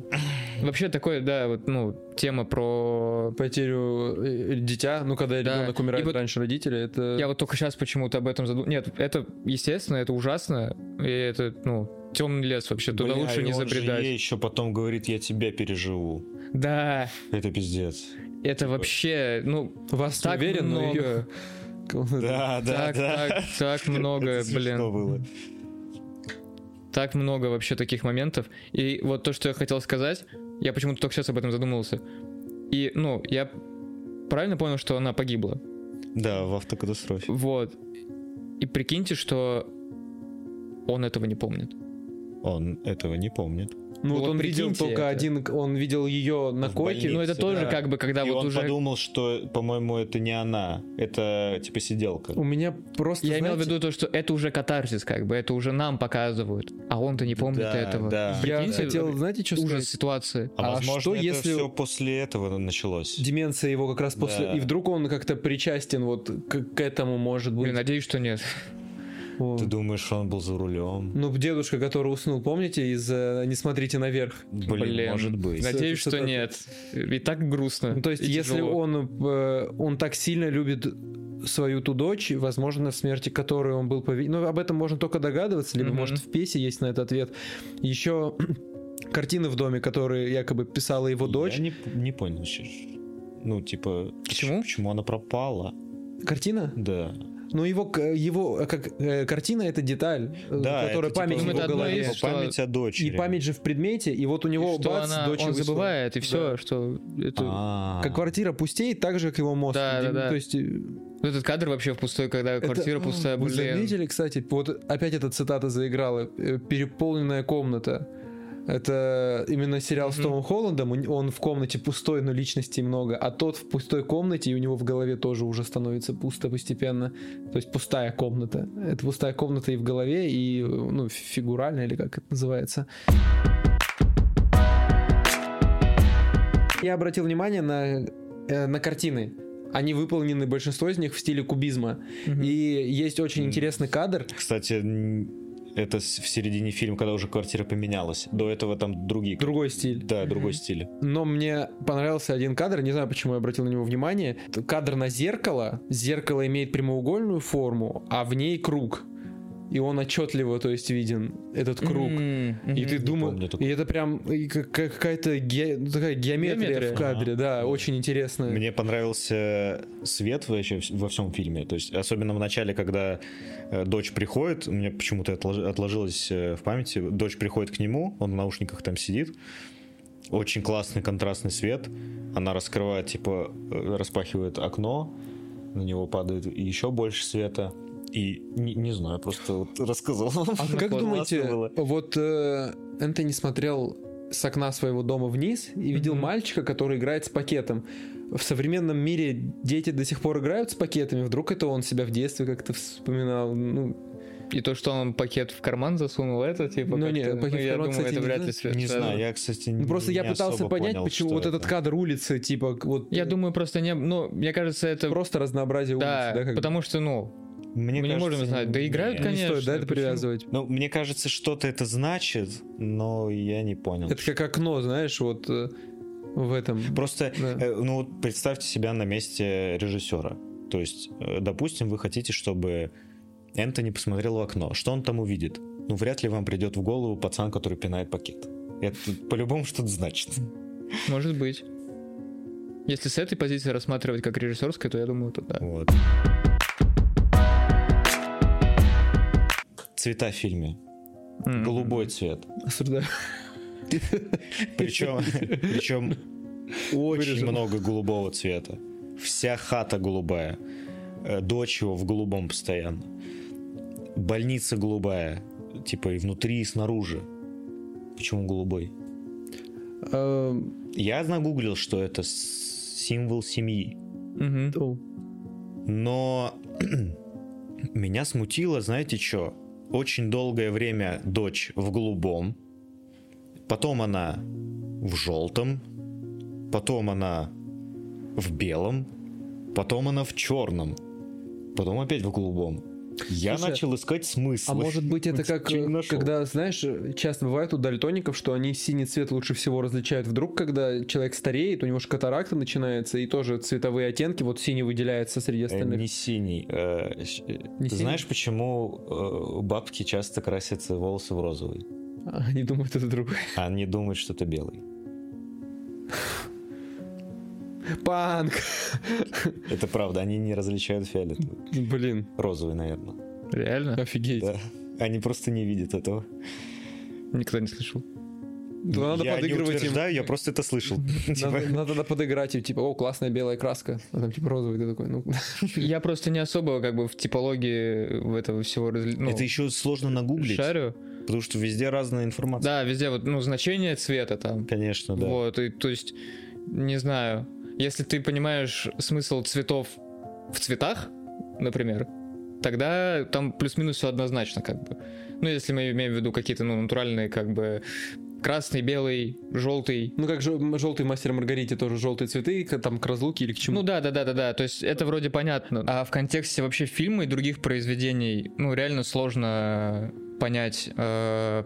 Вообще такое, да, вот, ну, тема про... Потерю э, дитя, ну когда Да. ребенок умирает вот- раньше родителей, это... Я вот только сейчас почему-то об этом задумал. Нет, это, естественно, это ужасно, и это, ну, темный лес вообще, туда Бля, лучше не забредать. ей еще потом говорит, я тебя переживу. Да, Это пиздец. это вообще, ну, Вас так уверен, но много. её- Да, да, так, да. так, так много, блин. было. Так много вообще таких моментов. И вот то, что я хотел сказать, я почему-то только сейчас об этом задумался. И, ну, я правильно понял, что она погибла. Да, в автокатастрофе. Вот. И прикиньте, что он этого не помнит. Он этого не помнит. Ну вот Вот он видел только это. один, он видел ее на В койке. больнице. Ну, это тоже да. как бы, когда И вот он уже... подумал, что, по-моему, это не она. Это, типа, сиделка. У меня просто, Я имел в знаете, виду то, что это уже катарсис, как бы, это уже нам показывают, а он-то не помнит Да, этого. да. Я Прикиньте, хотел, знаете, что ужас сказать? ситуации. А, А возможно, что, это если- все после этого началось. Деменция его как раз после... Да. И вдруг он как-то причастен вот к, к этому, может быть. Блин, надеюсь, что нет. О. Ты думаешь, он был за рулем? Ну, дедушка, который уснул, помните, из э, «Не смотрите наверх». Блин, может быть. Надеюсь, что что-то- нет. И так грустно. Ну, то есть, если тяжело. он, э, он так сильно любит свою ту дочь, возможно, в смерти которой он был повинен. Ну, об этом можно только догадываться, либо, Мгм. может, в пьесе есть на этот ответ. Еще картины в доме, которые якобы писала его дочь. Я не, не понял сейчас. Ну, типа, Почему? Почему она пропала? Картина? Да. Ну, его, к- его э, как, э, картина — это деталь, э, Да, которая это, память типа, в Ну, его голове. из- Типа, что- память о дочери. И память же в предмете, и вот у него что бац, она, дочь он забывает, и все, Да. что это... А. Как квартира пустеет, так же, как его мозг. Да, да, да. То есть э, Этот кадр вообще в пустой, когда Это- квартира пустая, Вы заметили, кстати, вот опять эта цитата заиграла. э, Переполненная комната. Это именно сериал с Мгм. Томом Холландом. Он в комнате пустой, но личностей много. А тот в пустой комнате, и у него в голове тоже уже становится пусто постепенно. То есть пустая комната. Это пустая комната и в голове, и ну, фигурально, или как это называется. Я обратил внимание на, э, на картины. Они выполнены, большинство из них, в стиле кубизма. Мгм. И есть очень Мгм. интересный кадр. Кстати, это в середине фильма, когда уже квартира поменялась. До этого там другие. Другой стиль. Да, другой стиль. Но мне понравился один кадр, не знаю, почему я обратил на него внимание. Кадр на зеркало. Зеркало имеет прямоугольную форму, а в ней круг. И он отчетливо, то есть, виден, этот круг. М, И ты думаешь, и это прям и как- как- какая-то ге- такая геометрия, Геометрия. в кадре, Ага. да, очень интересная. Мне понравился свет вообще во всем фильме. То есть, особенно в начале, когда э, дочь приходит, у меня почему-то отлож- отложилось э, в памяти, дочь приходит к нему, он в наушниках там сидит. Очень классный контрастный свет. Она раскрывает, типа, э, распахивает окно, на него падает еще больше света. И не, не знаю, просто вот рассказал. А как думаете, было. вот э, Энтони смотрел с окна своего дома вниз и видел мальчика, который играет с пакетом. В современном мире дети до сих пор играют с пакетами. Вдруг это он себя в детстве как-то вспоминал. Ну, И то, что он пакет в карман засунул, это типа. Ну, как-то- не, пакет в я карман, думаю, кстати, это не вряд ли связано. Не знаю, я, кстати, ну, просто я не пытался особо понять, понял, почему вот это. этот кадр улицы, типа, вот Я э, думаю, просто не... Ну, мне кажется, это... просто разнообразие Да, улицы, да, как бы? потому что, ну, Мне мы не кажется, можем знать. Да играют, не конечно, стоит, да, это привязывать. Ну, мне кажется, что-то это значит, но я не понял. Это как окно, знаешь, вот э, в этом. Просто, Да. э, ну, представьте себя на месте режиссера. То есть, э, допустим, вы хотите, чтобы Энтони посмотрел в окно. Что он там увидит? Ну, вряд ли вам придет в голову пацан, который пинает пакет. Это по-любому что-то значит. может быть. Если с этой позиции рассматривать как режиссерской, то я думаю, то да. Вот. Цвета в фильме. М. Голубой цвет. Осуждаю. Причем, причем очень Вырежем. много голубого цвета. Вся хата голубая. Э, Дочь его в голубом постоянно. Больница голубая. Типа и внутри, и снаружи. Почему голубой? А, Я нагуглил, что это символ семьи. Но меня смутило, знаете что? Очень долгое время дочь в голубом, потом она в желтом, потом она в белом, потом она в черном, потом опять в голубом. Я Слушай, начал искать смысл. А может быть это как, когда, знаешь, часто бывает у дальтоников, что они синий цвет лучше всего различают. Вдруг, когда человек стареет, у него же катаракта начинается, и тоже цветовые оттенки, вот синий выделяется среди Э, остальных. Не синий. Э, э, Не Ты синий? знаешь, почему бабки часто красятся волосы в розовый? А, Они думают, это другой. А они думают, что это белый. Панк! Это правда, они не различают фиолетовый. Блин, Розовый, наверное. Реально? офигеть. Да. Они просто не видят этого. Никогда не слышал. Да надо я не подыгрывать им. утверждаю, я просто это слышал. Типа, Надо, надо подыграть им, типа, о, классная белая краска, а там типа розовый, ты такой, ну, Я просто не особо как бы в типологии в этого всего ну, Это еще сложно нагуглить, шарю. потому что везде разная информация. Да, везде вот, ну, значение цвета там. Конечно, да. Вот, и, то есть, не знаю, если ты понимаешь смысл цветов в цветах, например, тогда там плюс-минус все однозначно, как бы. Ну, если мы имеем в виду какие-то, ну, натуральные, как бы, красный, белый, желтый. ну как желтый мастер Маргарите тоже желтые цветы, там к разлуке или к чему. Ну да, да, да, да, да. То есть это вроде понятно. А в контексте вообще фильма и других произведений, ну, реально сложно понять, э,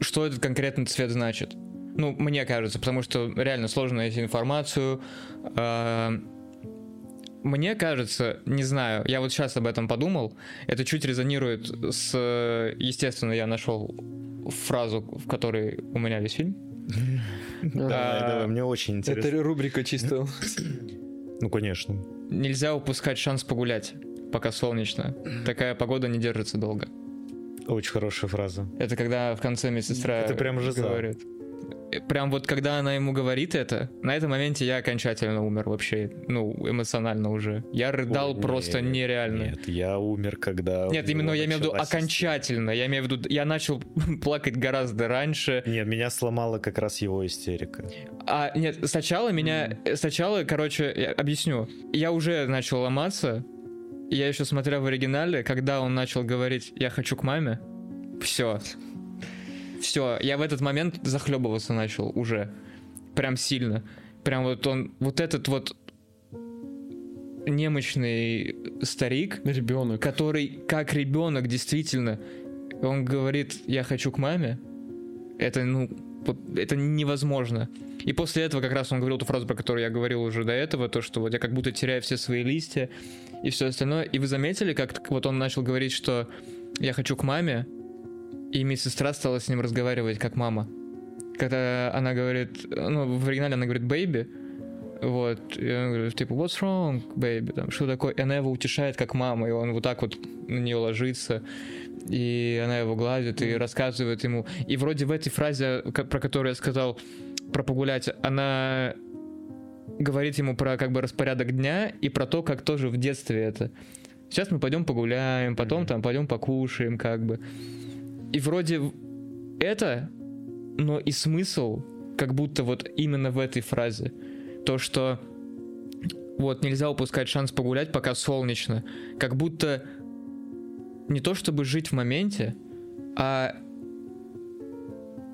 что этот конкретный цвет значит. Ну, мне кажется, потому что реально сложно найти информацию. Э, Мне кажется, не знаю, я вот сейчас об этом подумал, это чуть резонирует с... Естественно, я нашел фразу, в которой у меня весь фильм. Давай, А, давай, мне очень Это интересно. рубрика чисто. Ну, конечно. Нельзя упускать шанс погулять, пока солнечно. Такая погода не держится долго. Очень хорошая фраза. Это когда в конце медсестра Это прям жиза. говорит. Э, Прям вот когда она ему говорит это, на этом моменте я окончательно умер вообще, ну, эмоционально уже. Я рыдал Ой, просто нет, нереально. Нет, я умер, когда... Нет, именно я имею в виду окончательно. Я имею в виду, я начал плакать гораздо раньше. Нет, меня сломала как раз его истерика. А, нет, сначала меня... э, Сначала, короче, я объясню. Я уже начал ломаться. Я еще смотрел в оригинале, когда он начал говорить «я хочу к маме», все. Все, я в этот момент захлебываться начал уже. Прям сильно. Прям вот он... Вот этот вот немощный старик, Ребенок. который как ребенок действительно, он говорит, я хочу к маме, это, ну, это невозможно. И после этого как раз он говорил ту фразу, про которую я говорил уже до этого, то, что вот я как будто теряю все свои листья и все остальное. И вы заметили, как вот он начал говорить, что я хочу к маме, и медсестра стала с ним разговаривать как мама. Когда она говорит, ну, в оригинале она говорит «baby», вот, и он говорит, типа, what's wrong, baby, там, что такое, и она его утешает как мама, и он вот так вот на нее ложится, и она его гладит и рассказывает ему. И вроде в этой фразе, про которую я сказал, про погулять, она говорит ему про как бы распорядок дня и про то, как тоже в детстве это. Сейчас мы пойдем погуляем, потом Мгм. там пойдем покушаем, как бы. И вроде это, но и смысл как будто вот именно в этой фразе. То, что вот нельзя упускать шанс погулять, пока солнечно. Как будто не то чтобы жить в моменте, а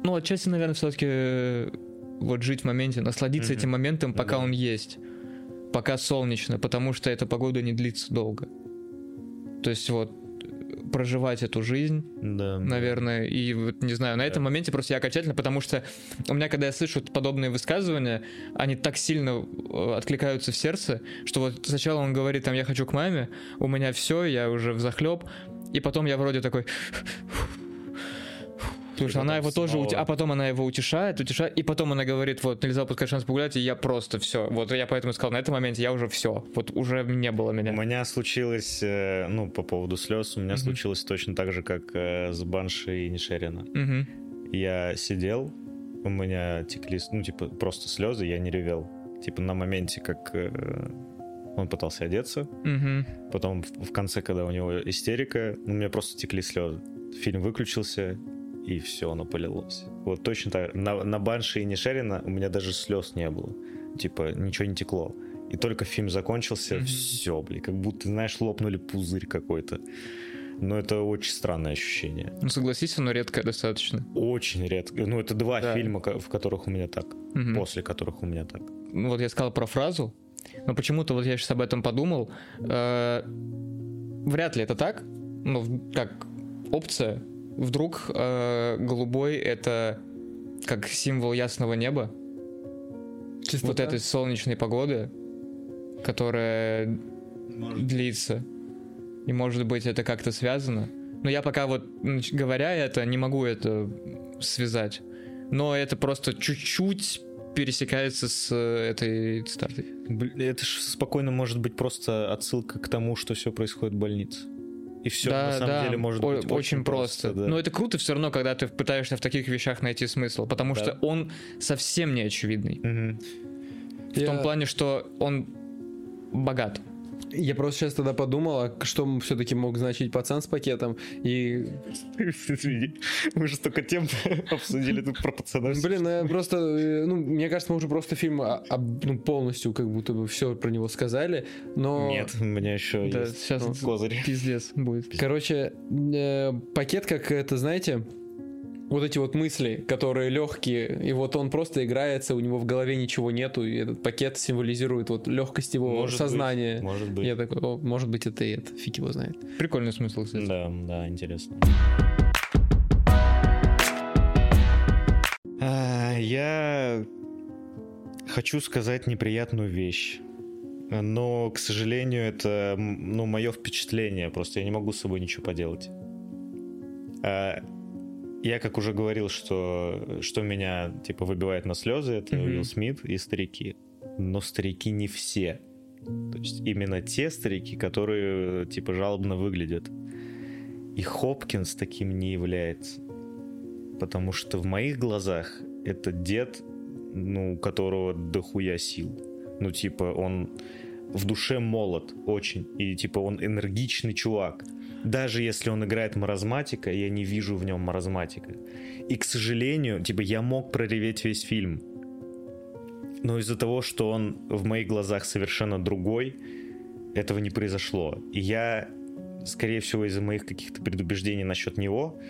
ну, отчасти, наверное, все-таки вот жить в моменте, насладиться Мгм. этим моментом, пока Да. он есть, пока солнечно, потому что эта погода не длится долго. То есть вот проживать эту жизнь, Да. наверное, и вот не знаю, на этом моменте просто я окончательно, потому что у меня, когда я слышу подобные высказывания, они так сильно э, откликаются в сердце, что вот сначала он говорит, там, я хочу к маме, у меня все, я уже в захлеб, и потом я вроде такой, Потому что она его тоже, снова- ути- а потом она его утешает, утешает, и потом она говорит, вот, нельзя упускать шанс погулять, и я просто все. Вот я поэтому сказал, на этом моменте я уже все. Вот уже не было У меня. меня случилось, э, ну, по поводу слез, у меня Мгм. случилось точно так же, как э, с Банши и Нишерина. Мгм. Я сидел, у меня текли, ну, типа, просто слезы, я не ревел. Типа, на моменте, как э, он пытался одеться, Мгм. потом в конце, когда у него истерика, у меня просто текли слезы. Фильм выключился, и все, оно полилось. Вот точно так. На, на Банши и Нишерина у меня даже слез не было. Типа, ничего не текло. И только фильм закончился, Мгм. все, блин, как будто, знаешь, лопнули пузырь какой-то. Но это очень странное ощущение. Ну, согласись, оно редкое достаточно. Очень редко. Ну, это два Да. фильма, в которых у меня так. Мгм. После которых у меня так. Ну, вот я сказал про фразу, но почему-то вот я сейчас об этом подумал. э, вряд ли это так, но как опция. Вдруг э, голубой это как символ ясного неба, Чистота. вот этой солнечной погоды, которая длится. И может быть это как-то связано. Но я пока вот говоря это, не могу это связать. Но это просто чуть-чуть пересекается с э, этой цитатой. Это же спокойно может быть просто отсылка к тому, что все происходит в больнице. И все да, на самом да, деле может о- быть очень просто. да. Но это круто все равно, когда ты пытаешься в таких вещах найти смысл, потому Да. что он совсем не очевидный. Мгм. В том плане, что он богат. Я просто сейчас тогда подумал, а что все-таки мог значить пацан с пакетом. И, Извини, мы же столько тем обсудили тут про пацанов. блин, ну, я просто, э, ну, мне кажется, мы уже просто фильм а, об- ну, полностью как будто бы все про него сказали, но... Нет, у меня еще Да, есть сейчас козырь. пиздец будет. Короче, э, пакет как это, знаете, вот эти вот мысли, которые легкие, и вот он просто играется, у него в голове ничего нету, и этот пакет символизирует вот легкость его Может сознания. быть, Может быть. Я такой, «О, может быть, это и это, фиг его знает. Прикольный смысл, кстати. Да, да, интересно. А, Я хочу сказать неприятную вещь. Но, к сожалению, это ну, мое впечатление. Просто я не могу с собой ничего поделать. А, Я, как уже говорил, что, что меня типа выбивает на слезы, это Мгм. Уилл Смит и старики. Но старики не все. То есть именно те старики, которые типа жалобно выглядят. И Хопкинс таким не является. Потому что в моих глазах это дед, ну, у которого дохуя сил. Ну, типа, он в душе молод очень. И, типа, он энергичный чувак. Даже если он играет маразматика, я не вижу в нем маразматика. И, к сожалению, типа, я мог прореветь весь фильм. Но из-за того, что он в моих глазах совершенно другой, этого не произошло. И я, скорее всего, из-за моих каких-то предубеждений насчет него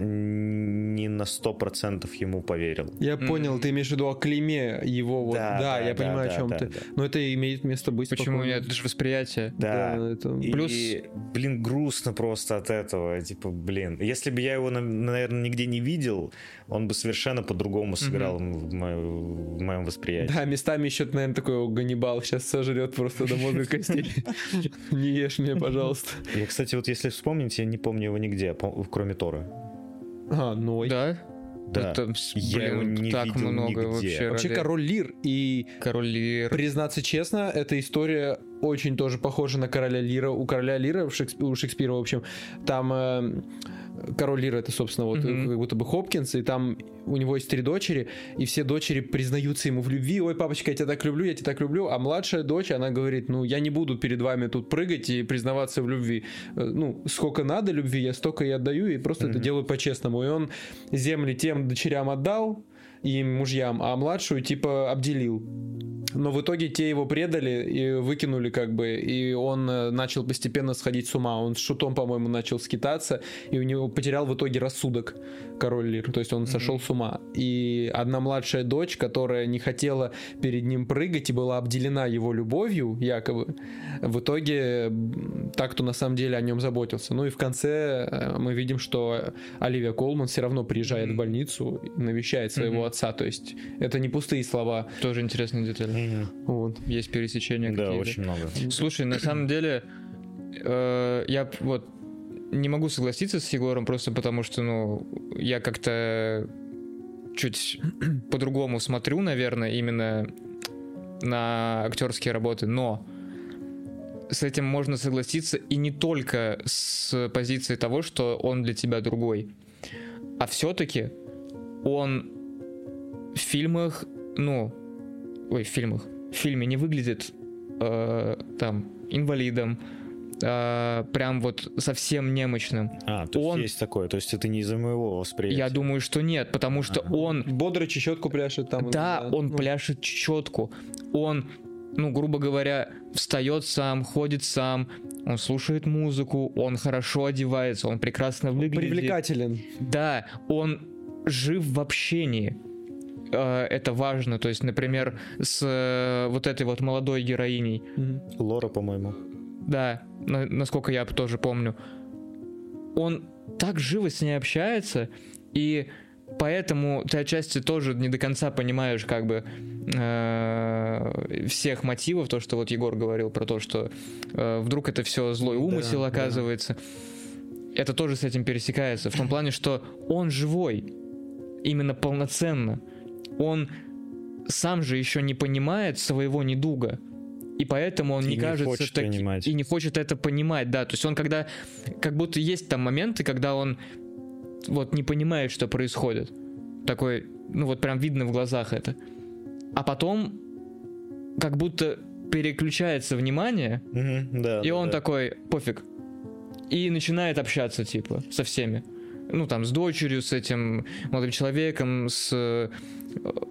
не на 100% ему поверил. Я понял, ты имеешь в виду о клейме его. Вот. Да, я понимаю, да, о чем да, ты. да. Но это имеет место быть. Почему спокойно. нет? Это же восприятие. Да. это... И, Плюс- блин, грустно просто от этого. Типа, блин, если бы я его, наверное, нигде не видел, он бы совершенно по-другому сыграл в, мо- в моем восприятии. Да, местами еще, наверное, такой «О, Ганнибал сейчас сожрет просто до мозга костей. Не ешь меня, пожалуйста. Я, кстати, вот если вспомнить, я не помню его нигде, по- кроме Тора. А, Ной. Да? Да. Это, Я его блин, не так видел много нигде. вообще. Вообще ролей. король Лир и Король Лир. Признаться честно, эта история очень тоже похожа на короля Лира. У короля Лира, у Шекс- у Шекспира, в общем, там э, король Лира это, собственно, вот Мгм. как будто бы Хопкинс, и там у него есть три дочери, и все дочери признаются ему в любви. Ой, папочка, я тебя так люблю, я тебя так люблю. А младшая дочь, она говорит, ну, я не буду перед вами тут прыгать и признаваться в любви. Э, Ну, сколько надо любви, я столько и отдаю, и просто это Мгм. делаю по-честному. И он земли тем дочерям отдал, и мужьям, а младшую типа обделил. Но в итоге те его предали и выкинули как бы, и он э, начал постепенно сходить с ума. Он с шутом, по-моему, начал скитаться, и у него потерял в итоге рассудок король Лир. То есть он сошел с ума. И одна младшая дочь, которая не хотела перед ним прыгать и была обделена его любовью, якобы, в итоге так, кто на самом деле о нем заботился. Ну и в конце э, мы видим, что Оливия Колман все равно приезжает в Мгм. больницу навещает своего Мгм. отца. То есть это не пустые слова. Тоже интересная деталь. Вот. Есть пересечения Да, какие-то. очень много. Слушай, на самом деле, э, я вот не могу согласиться с Егором просто потому, что, ну, я как-то чуть по-другому смотрю, наверное, именно на актерские работы, но с этим можно согласиться и не только с позиции того, что он для тебя другой, а все-таки он в фильмах, ну, ой, в фильмах, в фильме не выглядит э, там инвалидом, э, прям вот совсем немощным. А, то Он- есть есть такое, то есть это не из-за моего восприятия. Я думаю, что нет, потому что Ага. он Бодро чечетку пляшет там. Да, он ну, пляшет четку. Он, ну, грубо говоря, встает сам, ходит сам, он слушает музыку, он хорошо одевается, он прекрасно выглядит. Привлекателен. Да, он жив в общении. Э, Это важно. То есть, например, с э, вот этой вот молодой героиней. Лора, по-моему. да, на- насколько я тоже помню, он так живо с ней общается, и поэтому ты отчасти тоже не до конца понимаешь как бы э, всех мотивов, то, что вот Егор говорил про то, что э, вдруг это все злой умысел да. оказывается. Это тоже с этим пересекается, в том плане, что он живой, именно полноценно. Он сам же еще не понимает своего недуга. И поэтому он И не не кажется таки- понимать. и не хочет это понимать, да. То есть он когда, как будто есть там моменты, когда он вот не понимает, что происходит. Такой, ну вот прям видно в глазах это. А потом как будто переключается внимание, Мгм, да. и да, он да. такой, пофиг. И начинает общаться, типа, со всеми. Ну, там, с дочерью, с этим молодым человеком, с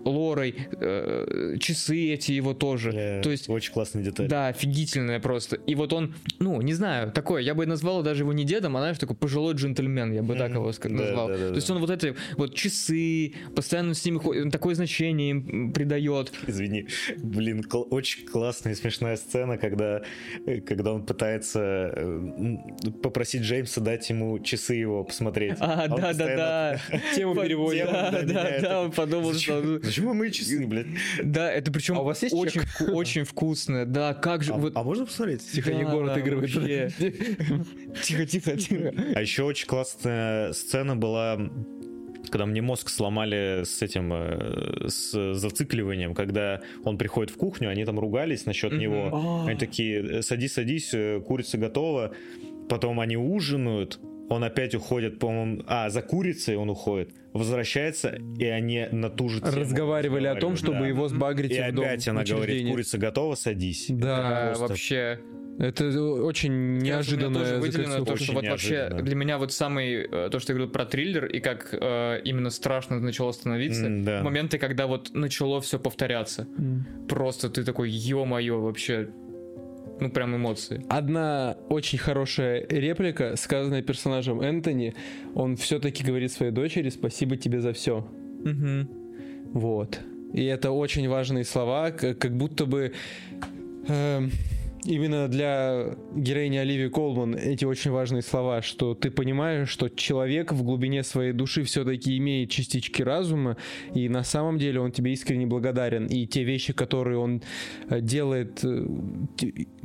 Лорой, э, часы эти его тоже. Бля, То есть Очень классная деталь. да, офигительная просто. И вот он, ну, не знаю, такой, я бы назвал даже его не дедом, а знаешь, такой пожилой джентльмен, я бы так его ска- Да, назвал. да, да, То есть он вот эти вот часы, постоянно с ними такое значение им придает. Извини. Блин, кл- очень классная и смешная сцена, когда, э, когда он пытается э, попросить Джеймса дать ему часы его посмотреть. А, он да, да, да. Тему переводит. Да, да, да, он подумал, что... Зачем, мои часы, блядь? Да, это причем А у вас есть очень, очень вкусно. Да, как же... А, вот- а можно посмотреть? Тихо, Егор отыгрывает. Вообще. Тихо, тихо, тихо. А еще очень классная сцена была, когда мне мозг сломали с этим, э, с зацикливанием, когда он приходит в кухню, они там ругались насчет него. А. Они такие, «Э, садись, садись, э, курица готова. Потом они ужинают, он опять уходит, по-моему, а, за курицей он уходит, возвращается, и они на ту же тему Разговаривали о том, чтобы да. его И сбагрить в дом. опять она говорит, курица готова, садись. Да, просто- вообще это очень Я неожиданное тоже выделено то, что Очень вот вообще для меня вот самый, э, то, что я говорил про триллер, и как э, именно страшно начало становиться, М, да. моменты, когда вот начало все повторяться. М. Просто ты такой, ё-моё, вообще, ну прям эмоции. Одна очень хорошая реплика, сказанная персонажем Энтони, он все-таки говорит своей дочери «спасибо тебе за все». Вот. И это очень важные слова, как, как будто бы эм, именно для героини Оливии Колман эти очень важные слова, что ты понимаешь, что человек в глубине своей души все-таки имеет частички разума, и на самом деле он тебе искренне благодарен. И те вещи, которые он э, делает, э,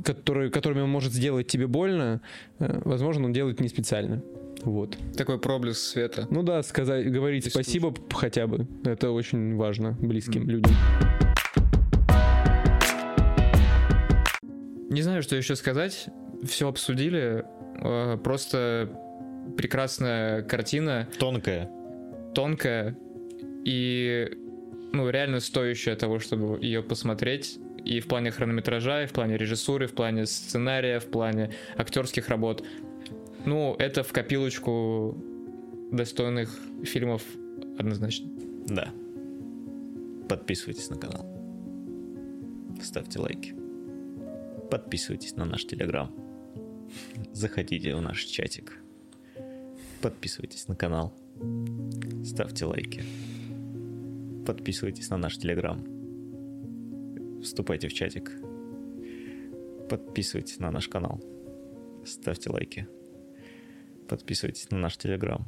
которые, которыми он может сделать тебе больно, э, возможно, он делает не специально. Вот. Такой проблеск света. Ну да, сказать, говорить Прислушаться. спасибо п- хотя бы. Это очень важно близким людям. Не знаю, что еще сказать. Все обсудили. Э, Просто прекрасная картина, Тонкая. тонкая и ну, реально стоящая того, чтобы ее посмотреть. И в плане хронометража, и в плане режиссуры, в плане сценария, в плане актерских работ. Ну, это в копилочку достойных фильмов однозначно. Да. Подписывайтесь на канал. Ставьте лайки. Подписывайтесь на наш телеграм. Заходите в наш чатик. Подписывайтесь на канал. Ставьте лайки. Подписывайтесь на наш телеграм. Вступайте в чатик. Подписывайтесь на наш канал. Ставьте лайки. Подписывайтесь на наш телеграм.